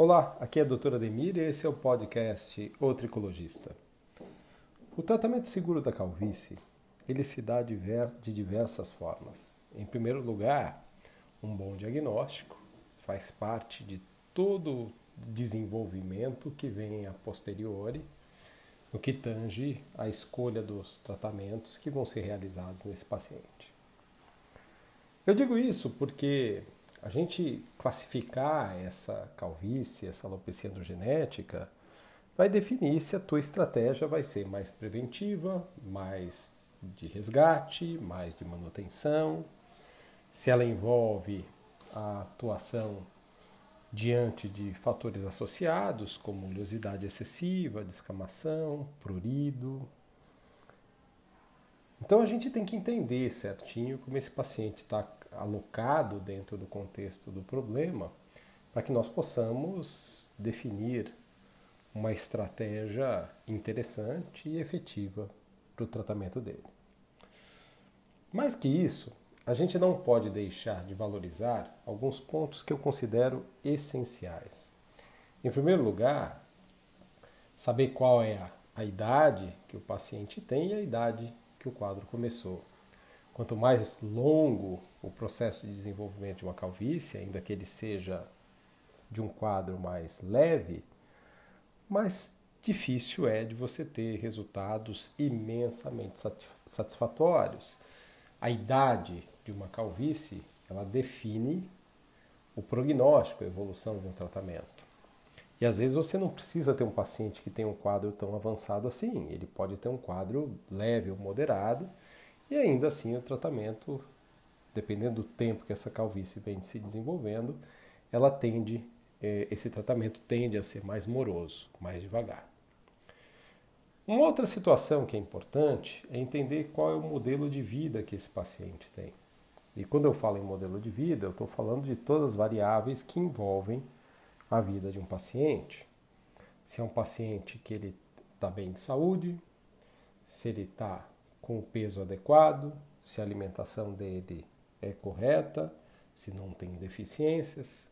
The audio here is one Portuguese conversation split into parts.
Olá, aqui é a doutora Demir e esse é o podcast O Tricologista. O tratamento seguro da calvície, ele se dá de diversas formas. Em primeiro lugar, um bom diagnóstico faz parte de todo desenvolvimento que vem a posteriori no que tange a escolha dos tratamentos que vão ser realizados nesse paciente. Eu digo isso porque a gente classificar essa calvície, essa alopecia androgenética, vai definir se a tua estratégia vai ser mais preventiva, mais de resgate, mais de manutenção, se ela envolve a atuação diante de fatores associados, como oleosidade excessiva, descamação, prurido. Então a gente tem que entender certinho como esse paciente está alocado dentro do contexto do problema, para que nós possamos definir uma estratégia interessante e efetiva para o tratamento dele. Mais que isso, a gente não pode deixar de valorizar alguns pontos que eu considero essenciais. Em primeiro lugar, saber qual é a, a idade que o paciente tem e a idade que o quadro começou. Quanto mais longo o processo de desenvolvimento de uma calvície, ainda que ele seja de um quadro mais leve, mais difícil é de você ter resultados imensamente satisfatórios. A idade de uma calvície, ela define o prognóstico, a evolução de um tratamento. E às vezes você não precisa ter um paciente que tem um quadro tão avançado assim, ele pode ter um quadro leve ou moderado e ainda assim o tratamento, dependendo do tempo que essa calvície vem se desenvolvendo, ela tende, eh, esse tratamento tende a ser mais moroso, mais devagar. Uma outra situação que é importante é entender qual é o modelo de vida que esse paciente tem. E quando eu falo em modelo de vida, eu estou falando de todas as variáveis que envolvem a vida de um paciente. Se é um paciente que ele está bem de saúde, se ele está com o peso adequado, se a alimentação dele é correta, se não tem deficiências.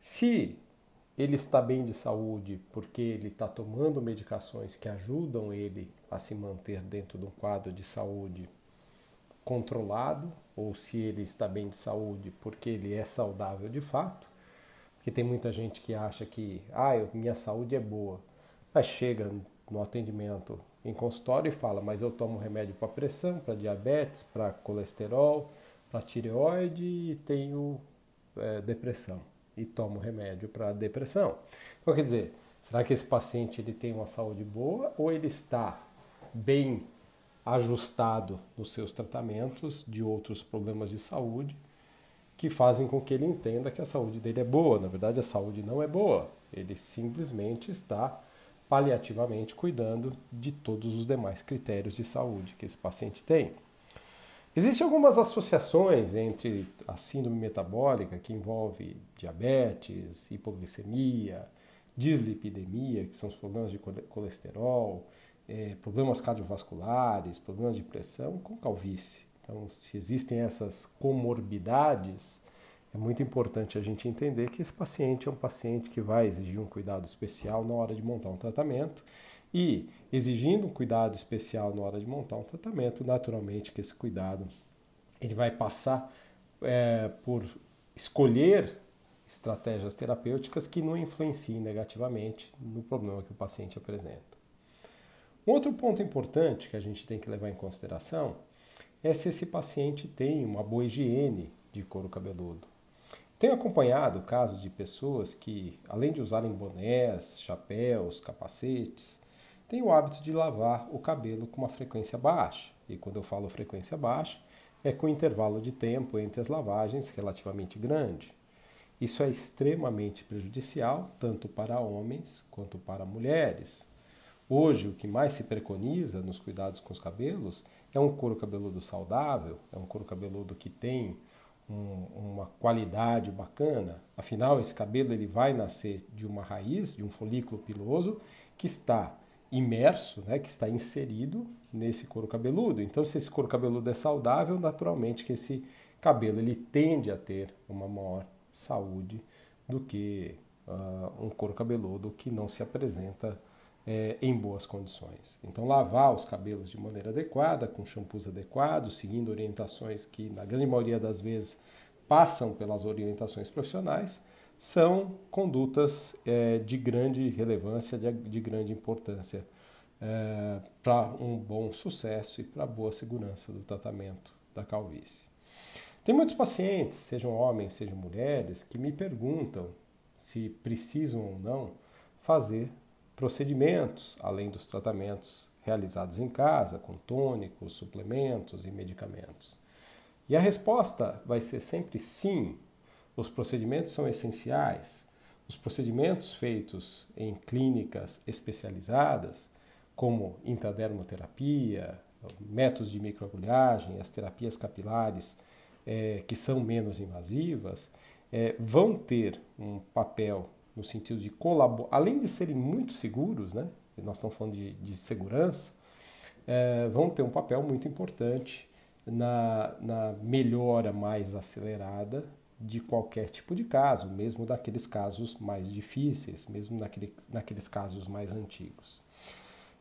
Se ele está bem de saúde porque ele está tomando medicações que ajudam ele a se manter dentro de um quadro de saúde controlado, ou se ele está bem de saúde porque ele é saudável de fato, porque tem muita gente que acha que ah, minha saúde é boa, mas chega no atendimento em consultório e fala, mas eu tomo remédio para pressão, para diabetes, para colesterol, para tireoide e tenho é, depressão e tomo remédio para depressão. Então, quer dizer, será que esse paciente ele tem uma saúde boa ou ele está bem ajustado nos seus tratamentos de outros problemas de saúde que fazem com que ele entenda que a saúde dele é boa. Na verdade, a saúde não é boa. Ele simplesmente está paliativamente cuidando de todos os demais critérios de saúde que esse paciente tem. Existem algumas associações entre a síndrome metabólica, que envolve diabetes, hipoglicemia, dislipidemia, que são os problemas de colesterol, é, problemas cardiovasculares, problemas de pressão, com calvície. Então, se existem essas comorbidades, é muito importante a gente entender que esse paciente é um paciente que vai exigir um cuidado especial na hora de montar um tratamento e, exigindo um cuidado especial na hora de montar um tratamento, naturalmente que esse cuidado ele vai passar é, por escolher estratégias terapêuticas que não influenciem negativamente no problema que o paciente apresenta. Outro ponto importante que a gente tem que levar em consideração é se esse paciente tem uma boa higiene de couro cabeludo. Tenho acompanhado casos de pessoas que, além de usarem bonés, chapéus, capacetes, têm o hábito de lavar o cabelo com uma frequência baixa. E quando eu falo frequência baixa, é com intervalo de tempo entre as lavagens relativamente grande. Isso é extremamente prejudicial tanto para homens quanto para mulheres. Hoje, o que mais se preconiza nos cuidados com os cabelos é um couro cabeludo saudável, é um couro cabeludo que tem um, uma qualidade bacana. Afinal, esse cabelo ele vai nascer de uma raiz, de um folículo piloso que está imerso, né, que está inserido nesse couro cabeludo. Então, se esse couro cabeludo é saudável, naturalmente que esse cabelo ele tende a ter uma maior saúde do que uh, um couro cabeludo que não se apresenta é, em boas condições. Então, lavar os cabelos de maneira adequada, com shampoos adequados, seguindo orientações que, na grande maioria das vezes, passam pelas orientações profissionais, são condutas é, de grande relevância, de, de grande importância é, para um bom sucesso e para boa segurança do tratamento da calvície. Tem muitos pacientes, sejam homens, sejam mulheres, que me perguntam se precisam ou não fazer procedimentos além dos tratamentos realizados em casa, com tônicos, suplementos e medicamentos. E a resposta vai ser sempre sim. Os procedimentos são essenciais. Os procedimentos feitos em clínicas especializadas, como intradermoterapia, métodos de microagulhagem, as terapias capilares é, que são menos invasivas, é, vão ter um papel no sentido de colaborar, além de serem muito seguros, né? nós estamos falando de, de segurança, é, vão ter um papel muito importante na, na melhora mais acelerada de qualquer tipo de caso, mesmo daqueles casos mais difíceis, mesmo naquele, naqueles casos mais antigos.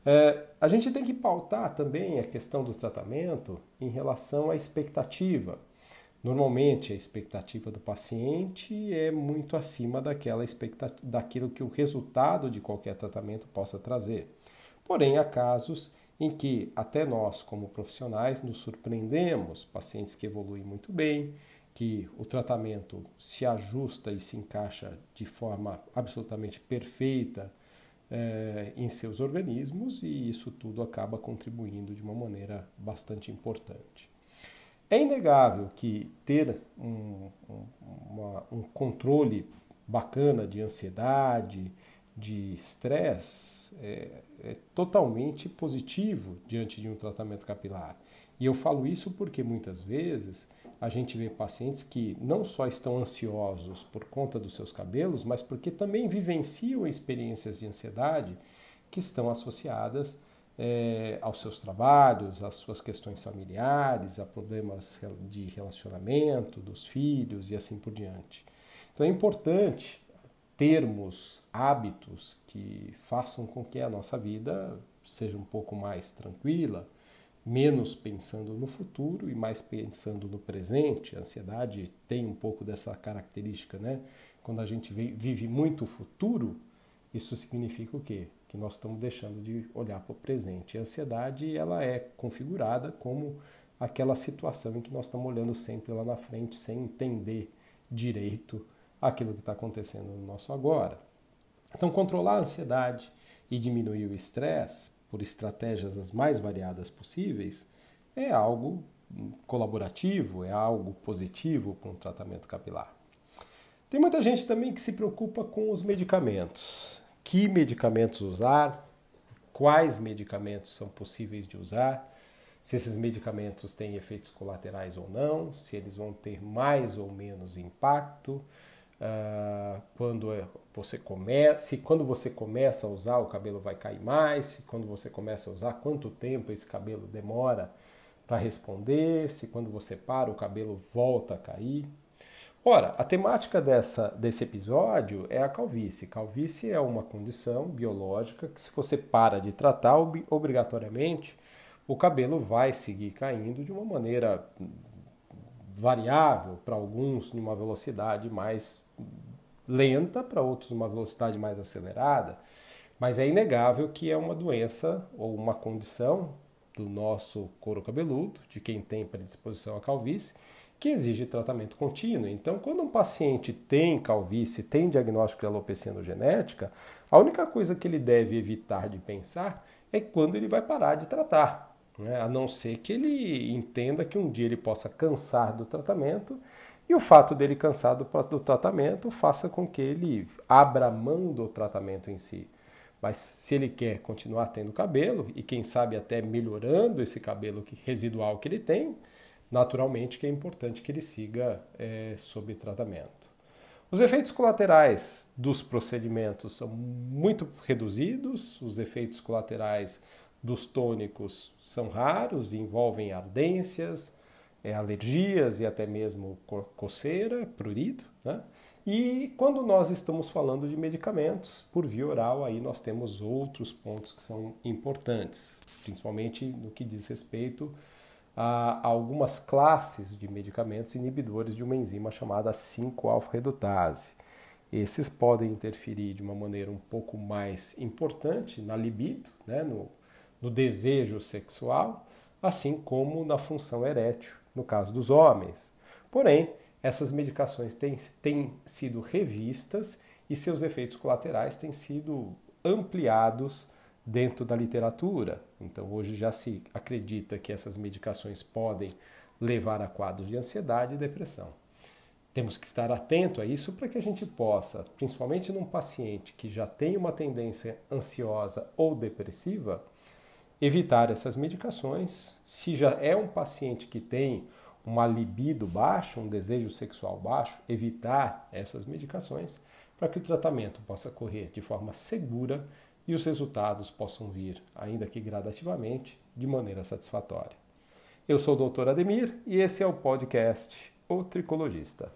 É, a gente tem que pautar também a questão do tratamento em relação à expectativa. Normalmente a expectativa do paciente é muito acima daquela daquilo que o resultado de qualquer tratamento possa trazer. Porém, há casos em que até nós, como profissionais, nos surpreendemos, pacientes que evoluem muito bem, que o tratamento se ajusta e se encaixa de forma absolutamente perfeita é, em seus organismos e isso tudo acaba contribuindo de uma maneira bastante importante. É inegável que ter um, um, uma, um controle bacana de ansiedade, de estresse, é, é, totalmente positivo diante de um tratamento capilar. E eu falo isso porque muitas vezes a gente vê pacientes que não só estão ansiosos por conta dos seus cabelos, mas porque também vivenciam experiências de ansiedade que estão associadas é, aos seus trabalhos, às suas questões familiares, a problemas de relacionamento dos filhos e assim por diante. Então é importante termos hábitos que façam com que a nossa vida seja um pouco mais tranquila, menos pensando no futuro e mais pensando no presente. A ansiedade tem um pouco dessa característica, né? Quando a gente vive muito o futuro, isso significa o quê? que nós estamos deixando de olhar para o presente. a ansiedade ela é configurada como aquela situação em que nós estamos olhando sempre lá na frente sem entender direito aquilo que está acontecendo no nosso agora. Então, controlar a ansiedade e diminuir o estresse por estratégias as mais variadas possíveis é algo colaborativo, é algo positivo para um tratamento capilar. Tem muita gente também que se preocupa com os medicamentos. Que medicamentos usar, quais medicamentos são possíveis de usar, se esses medicamentos têm efeitos colaterais ou não, se eles vão ter mais ou menos impacto, uh, quando é, você começa, se quando você começa a usar o cabelo vai cair mais, se quando você começa a usar quanto tempo esse cabelo demora para responder, se quando você para o cabelo volta a cair. Ora, a temática dessa, desse episódio é a calvície. Calvície é uma condição biológica que, se você para de tratar, obrigatoriamente o cabelo vai seguir caindo de uma maneira variável, para alguns numa velocidade mais lenta, para outros numa velocidade mais acelerada. Mas é inegável que é uma doença ou uma condição do nosso couro cabeludo, de quem tem predisposição à calvície, que exige tratamento contínuo. Então, quando um paciente tem calvície, tem diagnóstico de alopecia genética, a única coisa que ele deve evitar de pensar é quando ele vai parar de tratar, né? a não ser que ele entenda que um dia ele possa cansar do tratamento e o fato dele cansar do, do tratamento faça com que ele abra mão do tratamento em si. Mas se ele quer continuar tendo cabelo e quem sabe até melhorando esse cabelo residual que ele tem, naturalmente que é importante que ele siga é, sob tratamento. Os efeitos colaterais dos procedimentos são muito reduzidos, os efeitos colaterais dos tônicos são raros, envolvem ardências, é, alergias e até mesmo coceira, prurido. Né? E quando nós estamos falando de medicamentos por via oral, aí nós temos outros pontos que são importantes, principalmente no que diz respeito a algumas classes de medicamentos inibidores de uma enzima chamada 5-alfa-redutase. Esses podem interferir de uma maneira um pouco mais importante na libido, né, no, no desejo sexual, assim como na função erétil, no caso dos homens. Porém, essas medicações têm, têm sido revistas e seus efeitos colaterais têm sido ampliados dentro da literatura. Então, hoje já se acredita que essas medicações podem levar a quadros de ansiedade e depressão. Temos que estar atento a isso para que a gente possa, principalmente num paciente que já tem uma tendência ansiosa ou depressiva, evitar essas medicações. Se já é um paciente que tem uma libido baixa, um desejo sexual baixo, evitar essas medicações para que o tratamento possa correr de forma segura e os resultados possam vir, ainda que gradativamente, de maneira satisfatória. Eu sou o Dr. Ademir e esse é o podcast O Tricologista.